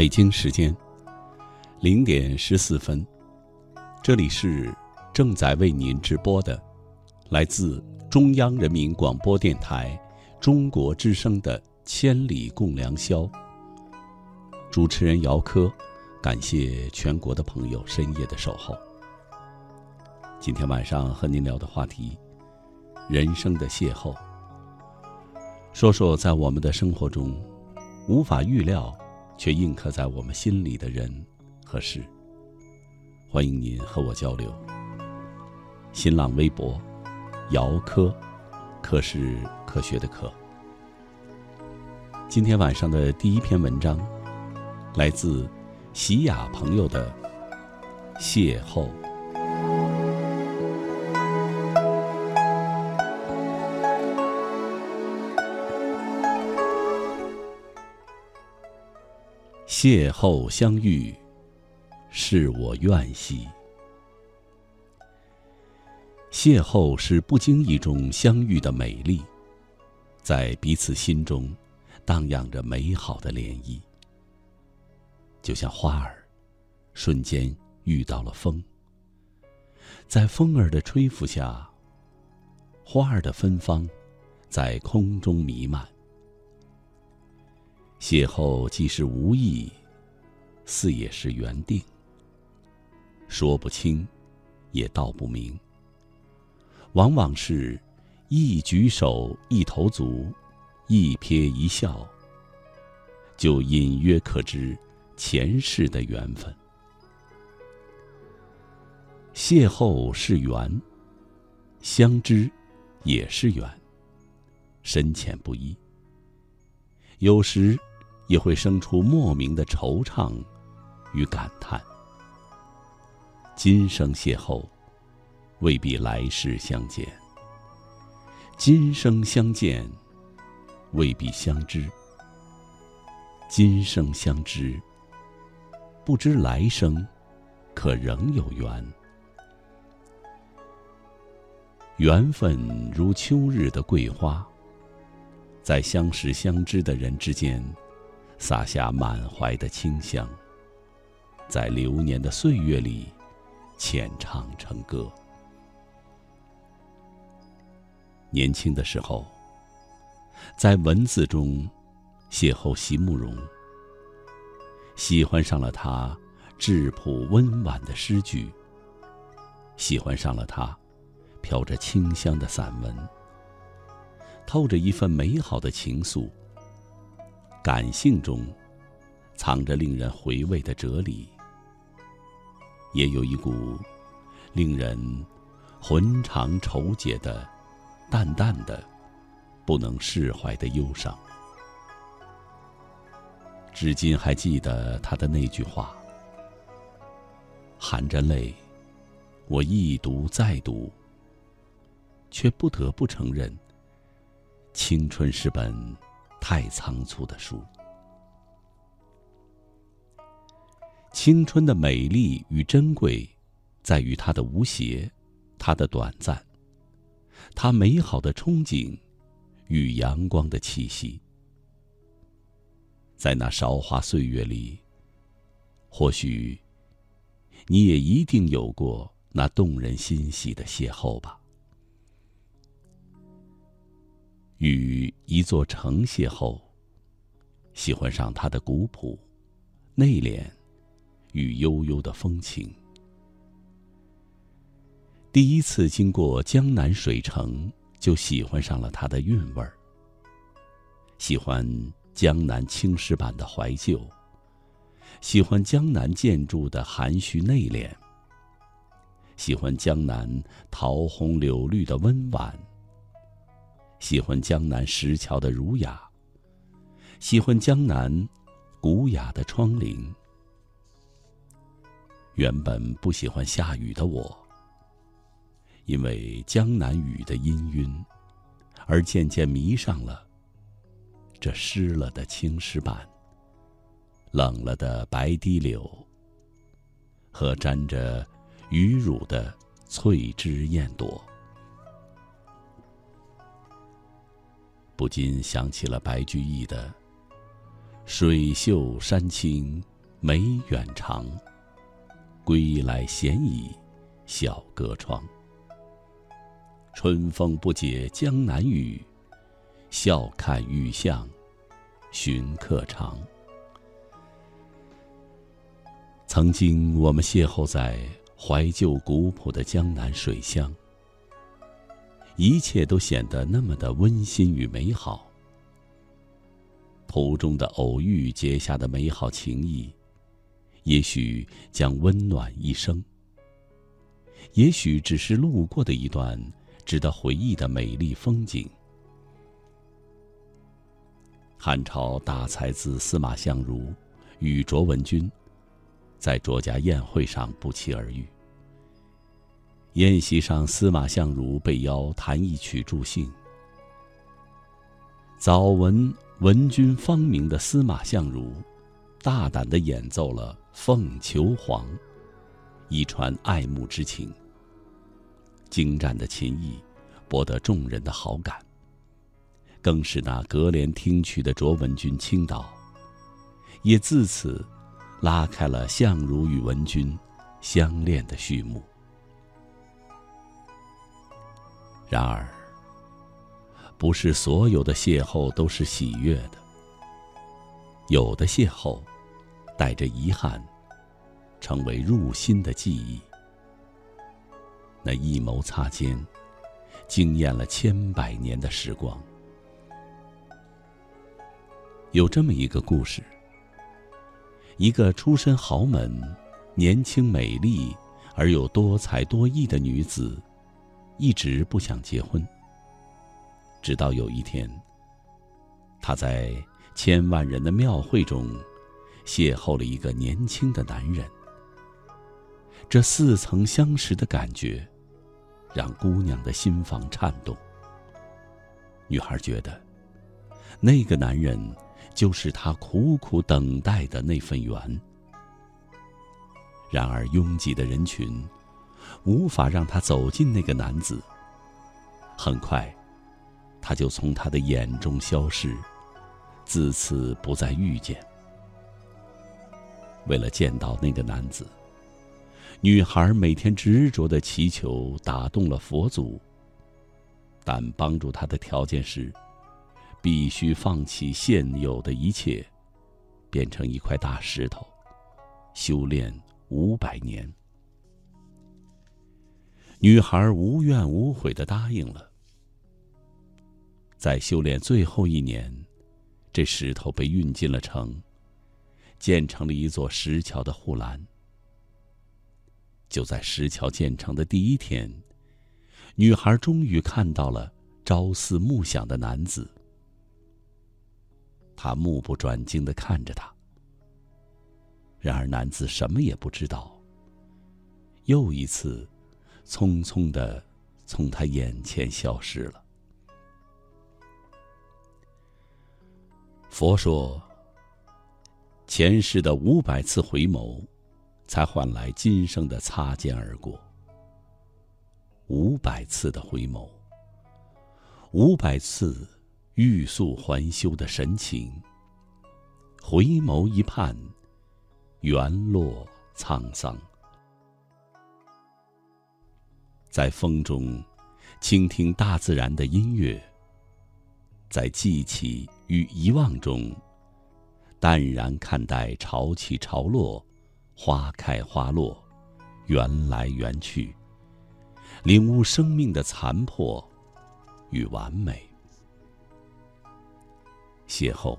北京时间零点十四分，这里是正在为您直播的来自中央人民广播电台中国之声的《千里共良宵》。主持人姚科，感谢全国的朋友深夜的守候。今天晚上和您聊的话题：人生的邂逅。说说在我们的生活中无法预料。却印刻在我们心里的人和事。欢迎您和我交流。新浪微博，姚科，科是科学的科。今天晚上的第一篇文章，来自喜雅朋友的邂逅。邂逅相遇，是我愿兮。邂逅是不经意中相遇的美丽，在彼此心中荡漾着美好的涟漪，就像花儿瞬间遇到了风，在风儿的吹拂下，花儿的芬芳在空中弥漫。邂逅既是无意，似也是缘定。说不清，也道不明。往往是，一举手，一投足，一瞥一笑，就隐约可知前世的缘分。邂逅是缘，相知也是缘，深浅不一。有时。也会生出莫名的惆怅与感叹。今生邂逅，未必来世相见；今生相见，未必相知；今生相知，不知来生可仍有缘。缘分如秋日的桂花，在相识相知的人之间。洒下满怀的清香，在流年的岁月里，浅唱成歌。年轻的时候，在文字中邂逅席慕容，喜欢上了他质朴温婉的诗句，喜欢上了他飘着清香的散文，透着一份美好的情愫。感性中，藏着令人回味的哲理，也有一股令人魂肠愁结的淡淡的、不能释怀的忧伤。至今还记得他的那句话：“含着泪，我一读再读，却不得不承认，青春是本。”太仓促的书。青春的美丽与珍贵，在于它的无邪，它的短暂，它美好的憧憬与阳光的气息。在那韶华岁月里，或许你也一定有过那动人心喜的邂逅吧。与一座城邂逅，喜欢上它的古朴、内敛与悠悠的风情。第一次经过江南水城，就喜欢上了它的韵味儿。喜欢江南青石板的怀旧，喜欢江南建筑的含蓄内敛，喜欢江南桃红柳绿的温婉。喜欢江南石桥的儒雅，喜欢江南古雅的窗棂。原本不喜欢下雨的我，因为江南雨的氤氲，而渐渐迷上了这湿了的青石板、冷了的白堤柳和沾着雨乳的翠枝燕朵。不禁想起了白居易的水秀山青梅远长，归来闲倚小阁窗。春风不解江南雨，笑看雨巷寻客长。曾经，我们邂逅在怀旧古朴的江南水乡，一切都显得那么的温馨与美好。途中的偶遇结下的美好情谊，也许将温暖一生；也许只是路过的一段值得回忆的美丽风景。汉朝大才子司马相如与卓文君。在卓家宴会上不期而遇。宴席上，司马相如被邀弹一曲助兴。早闻文君芳名的司马相如，大胆的演奏了《凤求凰》，以传爱慕之情。精湛的琴艺，博得众人的好感。更是那隔帘听曲的卓文君倾倒，也自此。拉开了相如与文君相恋的序幕。然而，不是所有的邂逅都是喜悦的。有的邂逅，带着遗憾，成为入心的记忆。那一眸擦肩，惊艳了千百年的时光。有这么一个故事。一个出身豪门、年轻美丽而又多才多艺的女子，一直不想结婚。直到有一天，她在千万人的庙会中，邂逅了一个年轻的男人。这似曾相识的感觉，让姑娘的心房颤动。女孩觉得，那个男人。就是她苦苦等待的那份缘。然而，拥挤的人群无法让他走进那个男子。很快，他就从他的眼中消失，自此不再遇见。为了见到那个男子，女孩每天执着的祈求，打动了佛祖。但帮助她的条件是。必须放弃现有的一切，变成一块大石头，修炼五百年。女孩无怨无悔的答应了。在修炼最后一年，这石头被运进了城，建成了一座石桥的护栏。就在石桥建成的第一天，女孩终于看到了朝思暮想的男子。他目不转睛的看着他，然而男子什么也不知道。又一次，匆匆的从他眼前消失了。佛说：前世的五百次回眸，才换来今生的擦肩而过。五百次的回眸，五百次。欲速还休的神情，回眸一盼，缘落沧桑。在风中，倾听大自然的音乐；在记起与遗忘中，淡然看待潮起潮落，花开花落，缘来缘去，领悟生命的残破与完美。邂逅，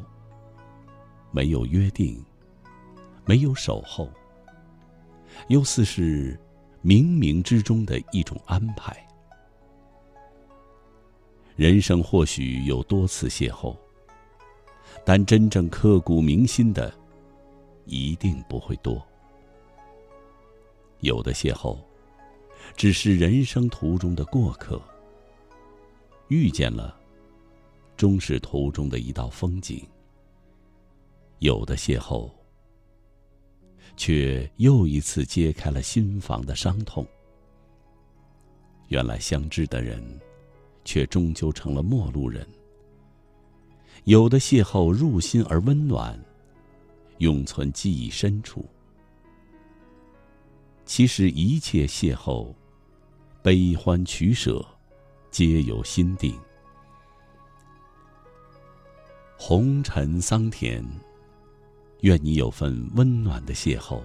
没有约定，没有守候，又似是冥冥之中的一种安排。人生或许有多次邂逅，但真正刻骨铭心的，一定不会多。有的邂逅，只是人生途中的过客，遇见了。终是途中的一道风景。有的邂逅，却又一次揭开了心房的伤痛。原来相知的人，却终究成了陌路人。有的邂逅入心而温暖，永存记忆深处。其实一切邂逅，悲欢取舍，皆由心定。红尘桑田，愿你有份温暖的邂逅，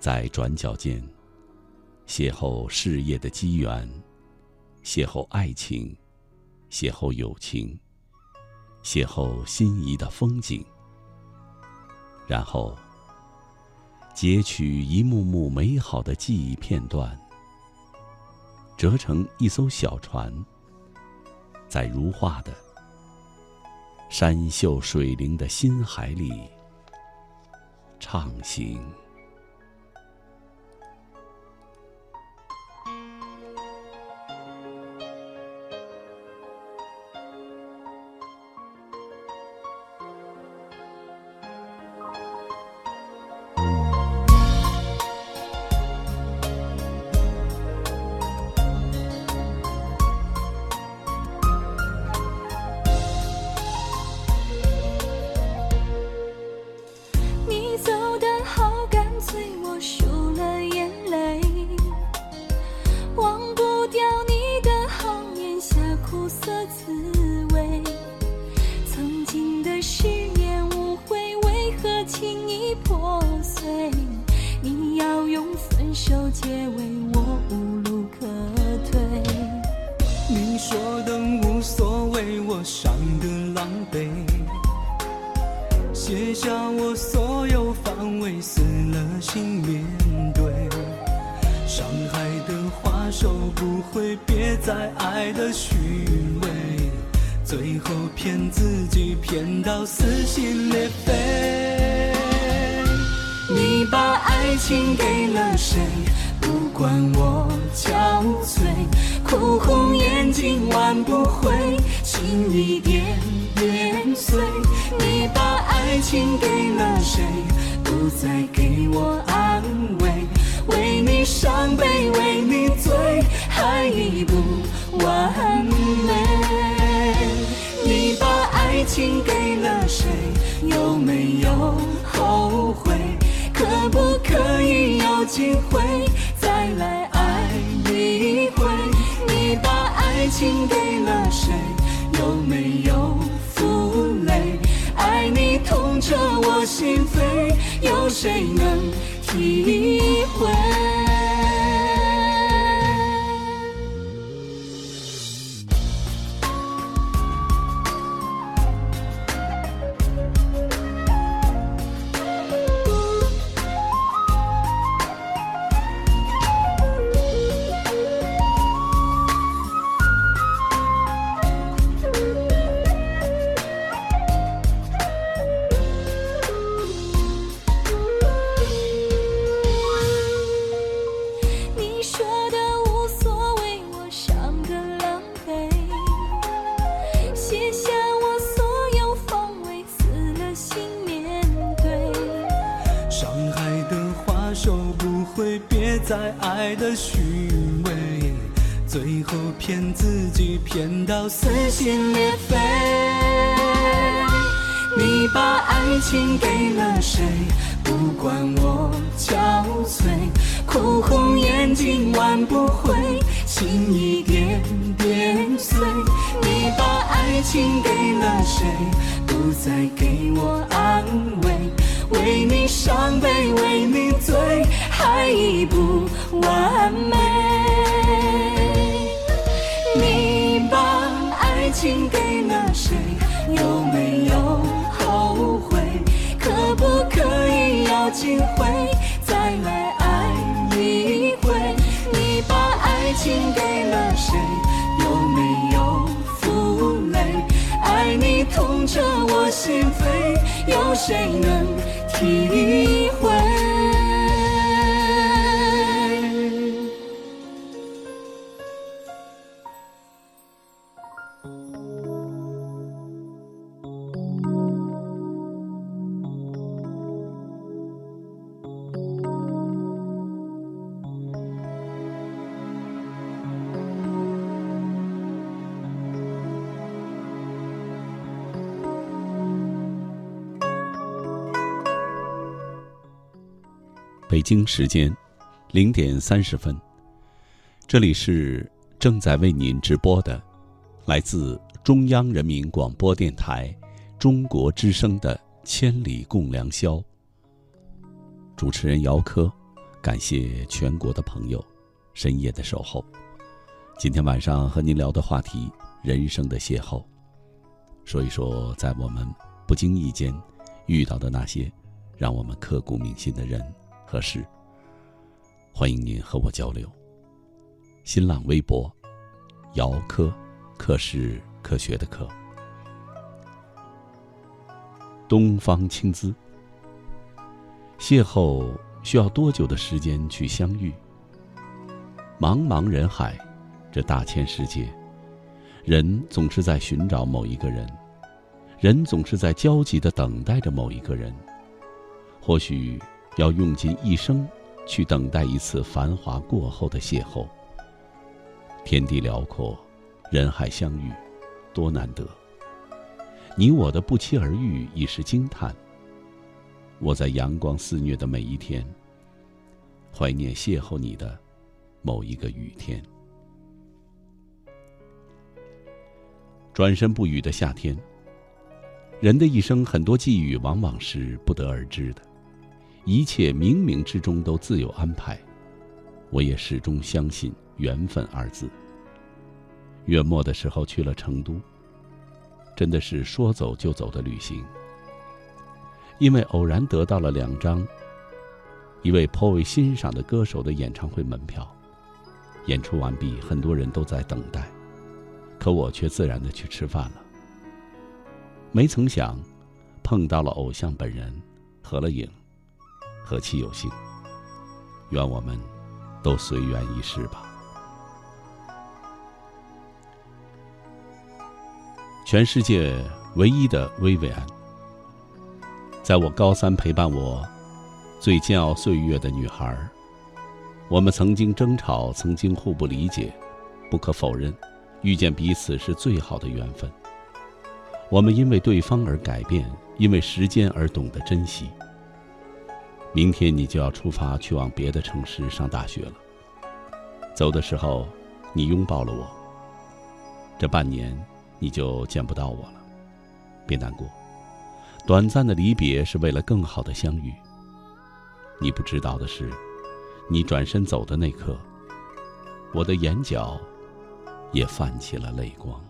在转角间，邂逅事业的机缘，邂逅爱情，邂逅友情，邂逅心仪的风景。然后，截取一幕幕美好的记忆片段，折成一艘小船，在如画的山秀水灵的心海里畅行。伤害的话收不回别再爱的虚伪最后骗自己骗到撕心裂肺。你把爱情给了谁不管我憔悴哭红眼睛挽不回心一点点碎你把爱情给了谁不再给我安慰。伤悲为你醉，还已不完美。你把爱情给了谁？有没有后悔？可不可以有机会再来爱一回？你把爱情给了谁？有没有负累？爱你痛彻我心扉。有谁能体会？机会再来爱一回你把爱情给了谁？有没有负累？爱你痛彻我心扉有谁能体会？京时间零点三十分，这里是正在为您直播的，来自中央人民广播电台中国之声的《千里共良宵》。主持人姚科，感谢全国的朋友深夜的守候。今天晚上和您聊的话题：人生的邂逅，说一说在我们不经意间遇到的那些让我们刻骨铭心的人合适。欢迎您和我交流。新浪微博：姚科，科是科学的科。东方青姿。邂逅需要多久的时间去相遇？茫茫人海，这大千世界，人总是在寻找某一个人，人总是在焦急的等待着某一个人。或许要用尽一生去等待一次繁华过后的邂逅。天地辽阔，人海相遇，多难得。你我的不期而遇，已是惊叹。我在阳光肆虐的每一天，怀念邂逅你的某一个雨天。转身不语的夏天，人的一生很多际遇往往是不得而知的，一切冥冥之中都自有安排。我也始终相信缘分二字。月末的时候去了成都，真的是说走就走的旅行。因为偶然得到了两张一位颇为欣赏的歌手的演唱会门票，演出完毕，很多人都在等待，可我却自然的去吃饭了。没曾想，碰到了偶像本人，合了影，何其有幸！愿我们都随缘一世吧。全世界唯一的薇薇安。在我高三陪伴我最煎熬岁月的女孩，我们曾经争吵，曾经互不理解。不可否认，遇见彼此是最好的缘分。我们因为对方而改变，因为时间而懂得珍惜。明天你就要出发去往别的城市上大学了。走的时候，你拥抱了我。这半年你就见不到我了，别难过。短暂的离别是为了更好的相遇。你不知道的是，你转身走的那刻，我的眼角也泛起了泪光。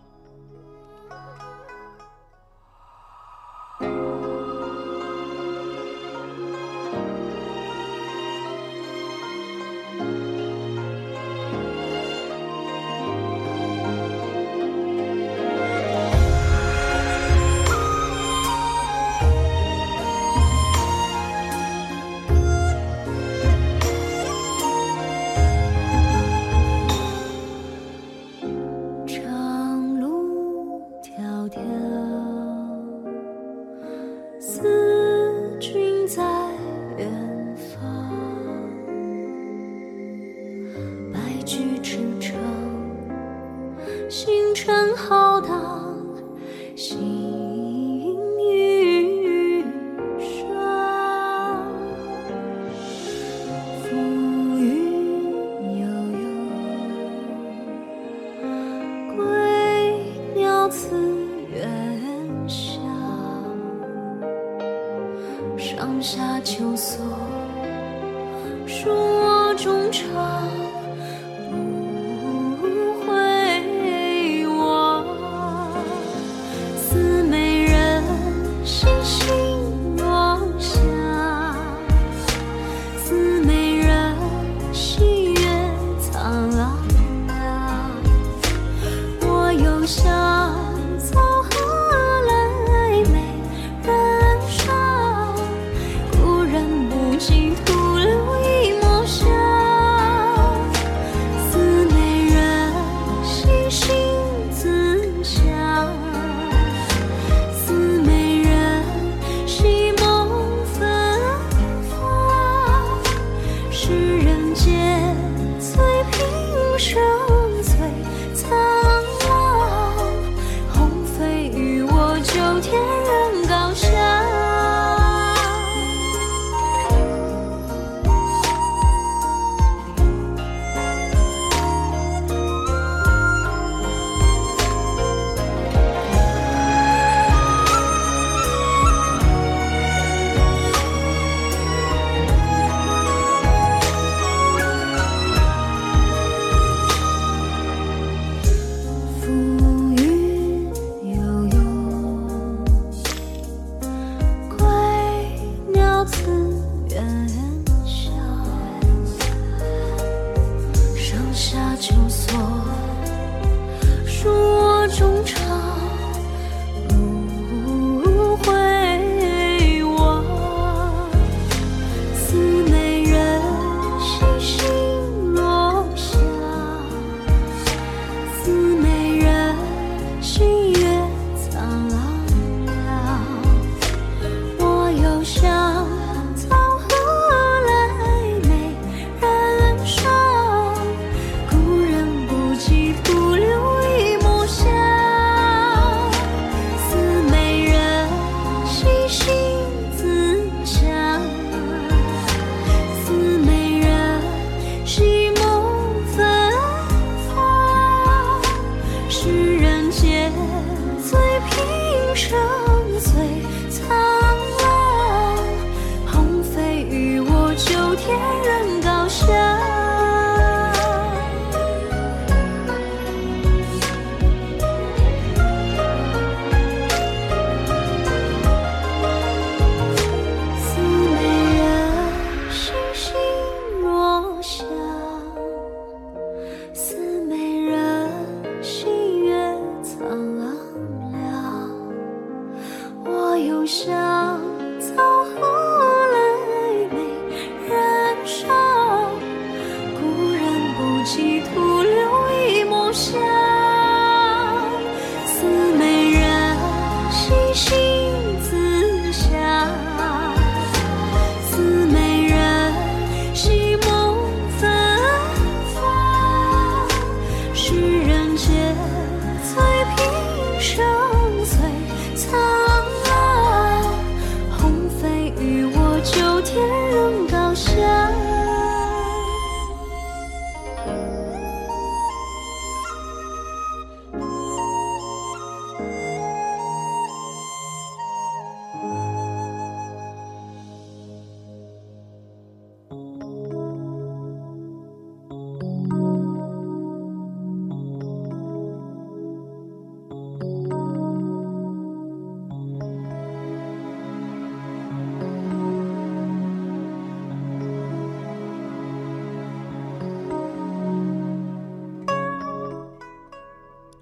有天人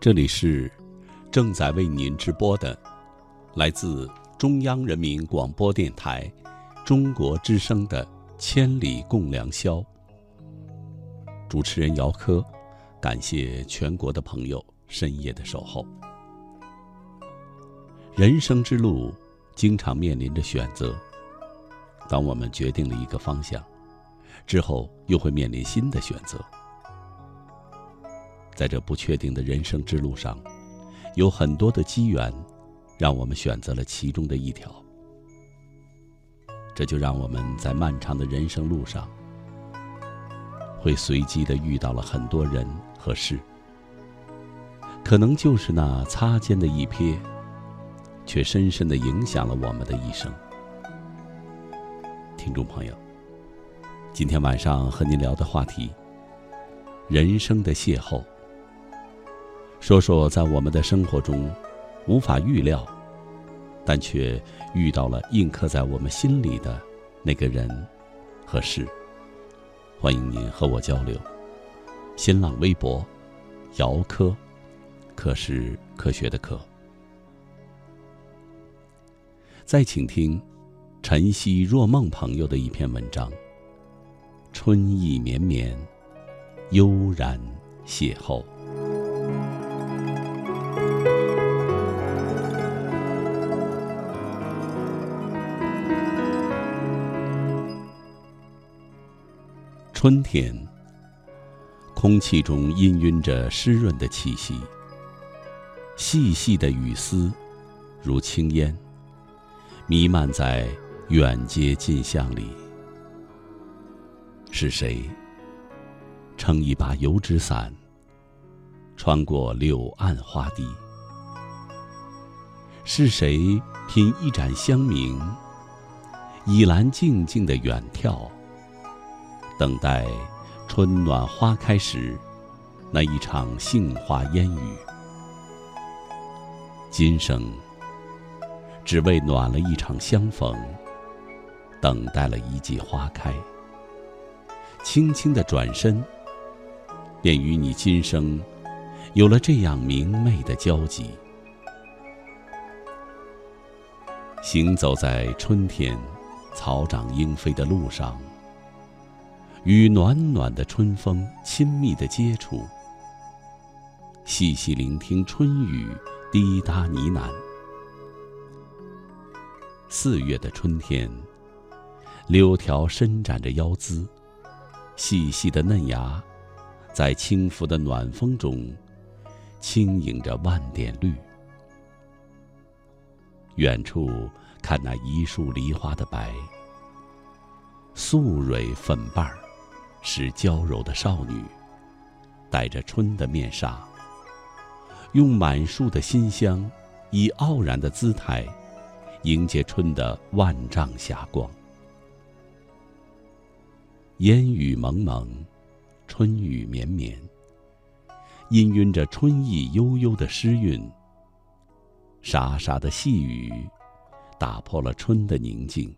这里是正在为您直播的，来自中央人民广播电台中国之声的《千里共良宵》。主持人姚科，感谢全国的朋友深夜的守候。人生之路，经常面临着选择。当我们决定了一个方向，之后又会面临新的选择。在这不确定的人生之路上，有很多的机缘，让我们选择了其中的一条。这就让我们在漫长的人生路上，会随机的遇到了很多人和事，可能就是那擦肩的一瞥，却深深的影响了我们的一生。听众朋友，今天晚上和您聊的话题：人生的邂逅。说说在我们的生活中无法预料，但却遇到了印刻在我们心里的那个人和事。欢迎您和我交流。新浪微博：姚科，科是科学的科。再请听晨曦若梦朋友的一篇文章：春意绵绵，悠然邂逅。春天，空气中氤氲着湿润的气息，细细的雨丝如青烟，弥漫在远街近巷里。是谁撑一把油纸伞，穿过柳暗花低？是谁品一盏香茗，倚栏静静的远眺？等待春暖花开时，那一场杏花烟雨。今生只为暖了一场相逢，等待了一季花开。轻轻的转身，便与你今生有了这样明媚的交集。行走在春天草长莺飞的路上。与暖暖的春风亲密的接触，细细聆听春雨滴答呢喃。四月的春天，柳条伸展着腰姿，细细的嫩芽，在轻拂的暖风中，轻盈着万点绿。远处看那一树梨花的白，素蕊粉瓣儿。是娇柔的少女，戴着春的面纱，用满树的馨香，以傲然的姿态，迎接春的万丈霞光。烟雨蒙蒙，春雨绵绵，氤氲着春意悠悠的诗韵。沙沙的细雨，打破了春的宁静。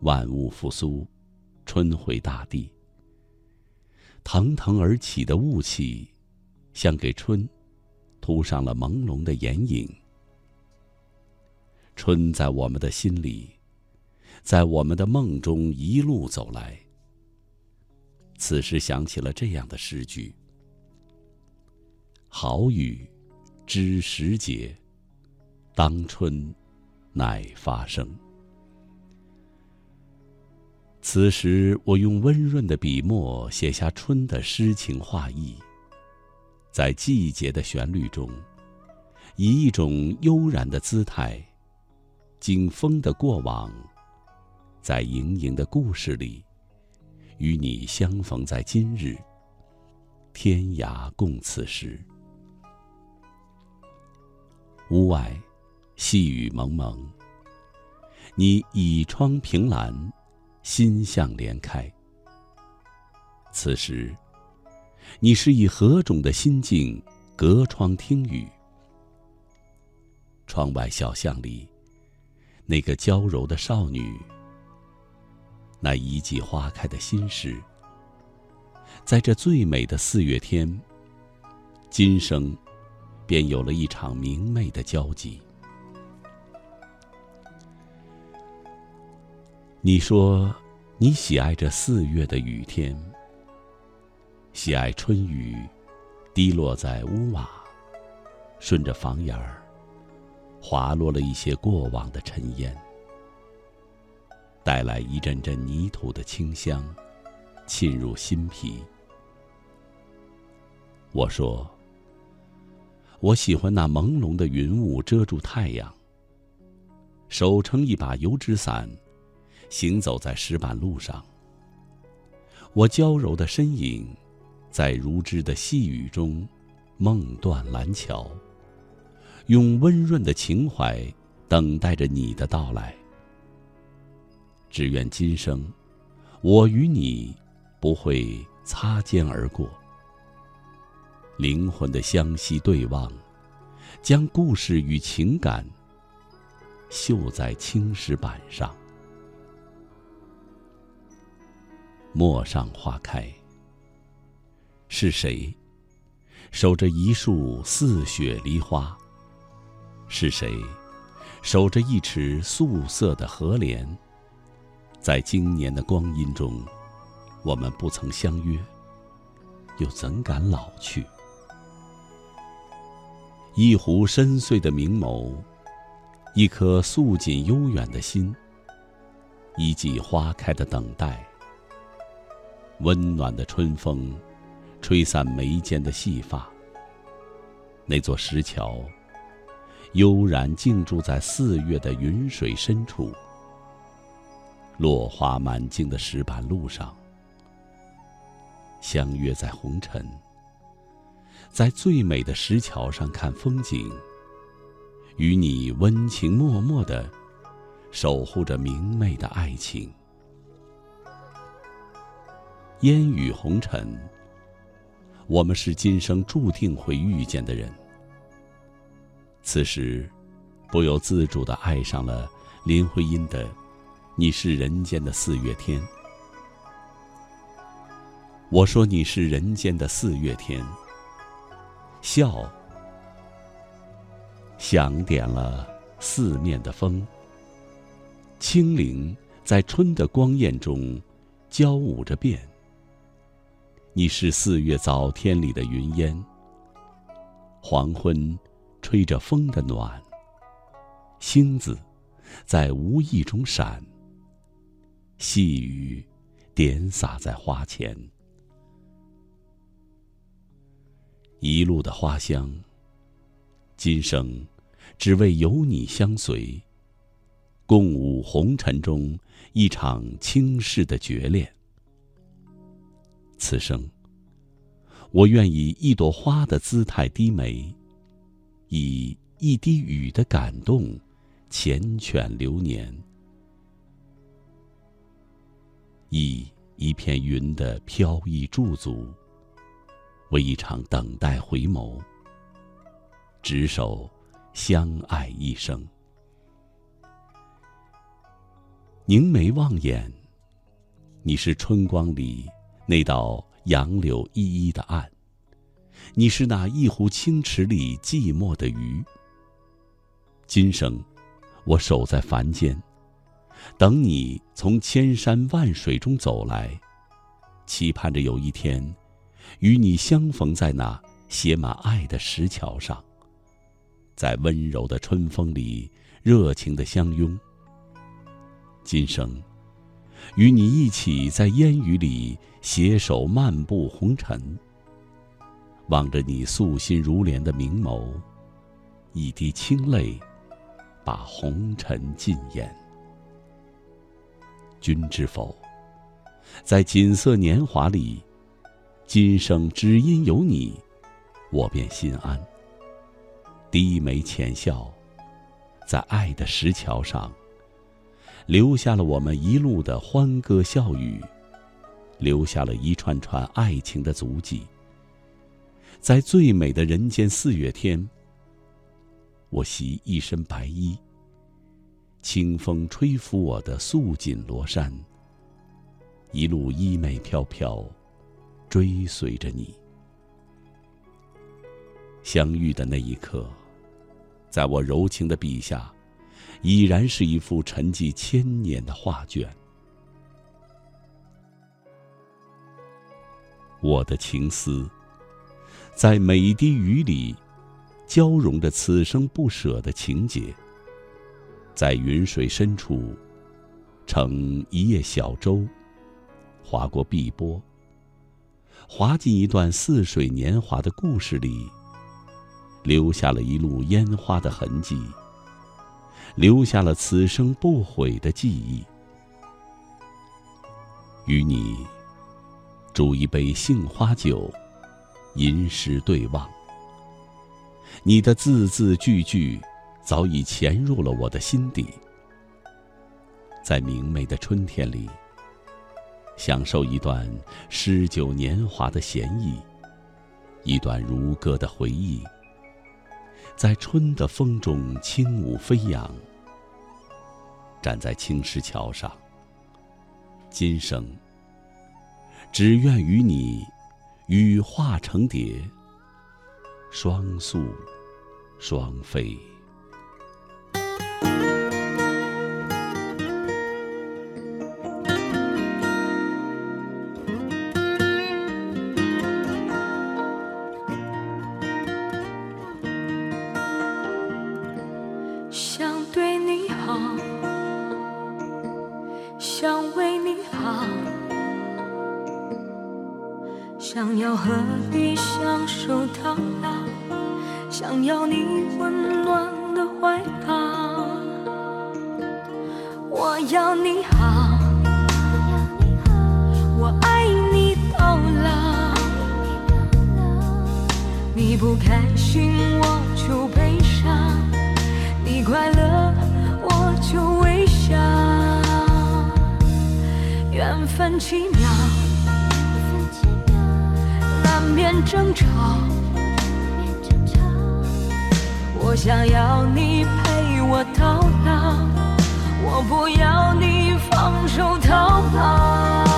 万物复苏。春回大地，腾腾而起的雾气，像给春涂上了朦胧的眼影。春在我们的心里，在我们的梦中一路走来。此时想起了这样的诗句：“好雨知时节，当春乃发生。”此时，我用温润的笔墨写下春的诗情画意，在季节的旋律中，以一种悠然的姿态，经风的过往，在盈盈的故事里，与你相逢在今日，天涯共此时。屋外，细雨蒙蒙，你倚窗凭栏。心向连开。此时，你是以何种的心境隔窗听雨？窗外小巷里，那个娇柔的少女，那一季花开的心事，在这最美的四月天，今生便有了一场明媚的交集。你说，你喜爱这四月的雨天，喜爱春雨滴落在屋瓦，顺着房檐儿滑落了一些过往的尘烟，带来一阵阵泥土的清香，沁入心脾。我说，我喜欢那朦胧的云雾遮住太阳，手撑一把油纸伞。行走在石板路上，我娇柔的身影，在如织的细雨中梦断蓝桥。用温润的情怀等待着你的到来。只愿今生，我与你不会擦肩而过。灵魂的相惜对望，将故事与情感绣在青石板上。陌上花开。是谁守着一树似雪梨花？是谁守着一池素色的荷莲？在今年的光阴中，我们不曾相约，又怎敢老去？一壶深邃的明眸，一颗素锦悠远的心，一季花开的等待。温暖的春风，吹散眉间的细发。那座石桥，悠然静驻在四月的云水深处。落花满径的石板路上，相约在红尘，在最美的石桥上看风景，与你温情脉脉的守护着明媚的爱情。烟雨红尘，我们是今生注定会遇见的人。此时，不由自主的爱上了林徽因的《你是人间的四月天》。我说你是人间的四月天，笑，响点了四面的风。清灵在春的光艳中，交舞着变。你是四月早天里的云烟，黄昏，吹着风的暖。星子，在无意中闪。细雨，点洒在花前。一路的花香，今生，只为有你相随。共舞红尘中一场轻逝的绝恋。此生，我愿以一朵花的姿态低眉，以一滴雨的感动缱绻流年，以一片云的飘逸驻足，为一场等待回眸，执手相爱一生。凝眉望眼，你是春光里。那道杨柳依依的岸，你是那一湖清池里寂寞的鱼。今生，我守在凡间，等你从千山万水中走来，期盼着有一天，与你相逢在那写满爱的石桥上，在温柔的春风里热情的相拥。今生。与你一起在烟雨里携手漫步红尘，望着你素心如莲的明眸，一滴清泪，把红尘浸淹。君知否？在锦瑟年华里，今生只因有你，我便心安。低眉浅笑，在爱的石桥上。留下了我们一路的欢歌笑语，留下了一串串爱情的足迹。在最美的人间四月天，我袭一身白衣，清风吹拂我的素锦罗衫，一路衣袂飘飘，追随着你。相遇的那一刻，在我柔情的笔下，已然是一幅沉寂千年的画卷。我的情思，在每一滴雨里，交融着此生不舍的情节。在云水深处，乘一叶小舟，划过碧波，划进一段似水年华的故事里，留下了一路烟花的痕迹，留下了此生不悔的记忆。与你。煮一杯杏花酒，吟诗对望。你的字字句句，早已潜入了我的心底。在明媚的春天里，享受一段诗酒年华的闲逸，一段如歌的回忆，在春的风中轻舞飞扬。站在青石桥上，今生。只愿与你羽化成蝶，双宿双飞。想要你温暖的怀抱。我要你好，我爱你到老。你不开心我就悲伤，你快乐我就微笑。缘分奇妙。难免争吵，我想要你陪我到老，我不要你放手逃跑。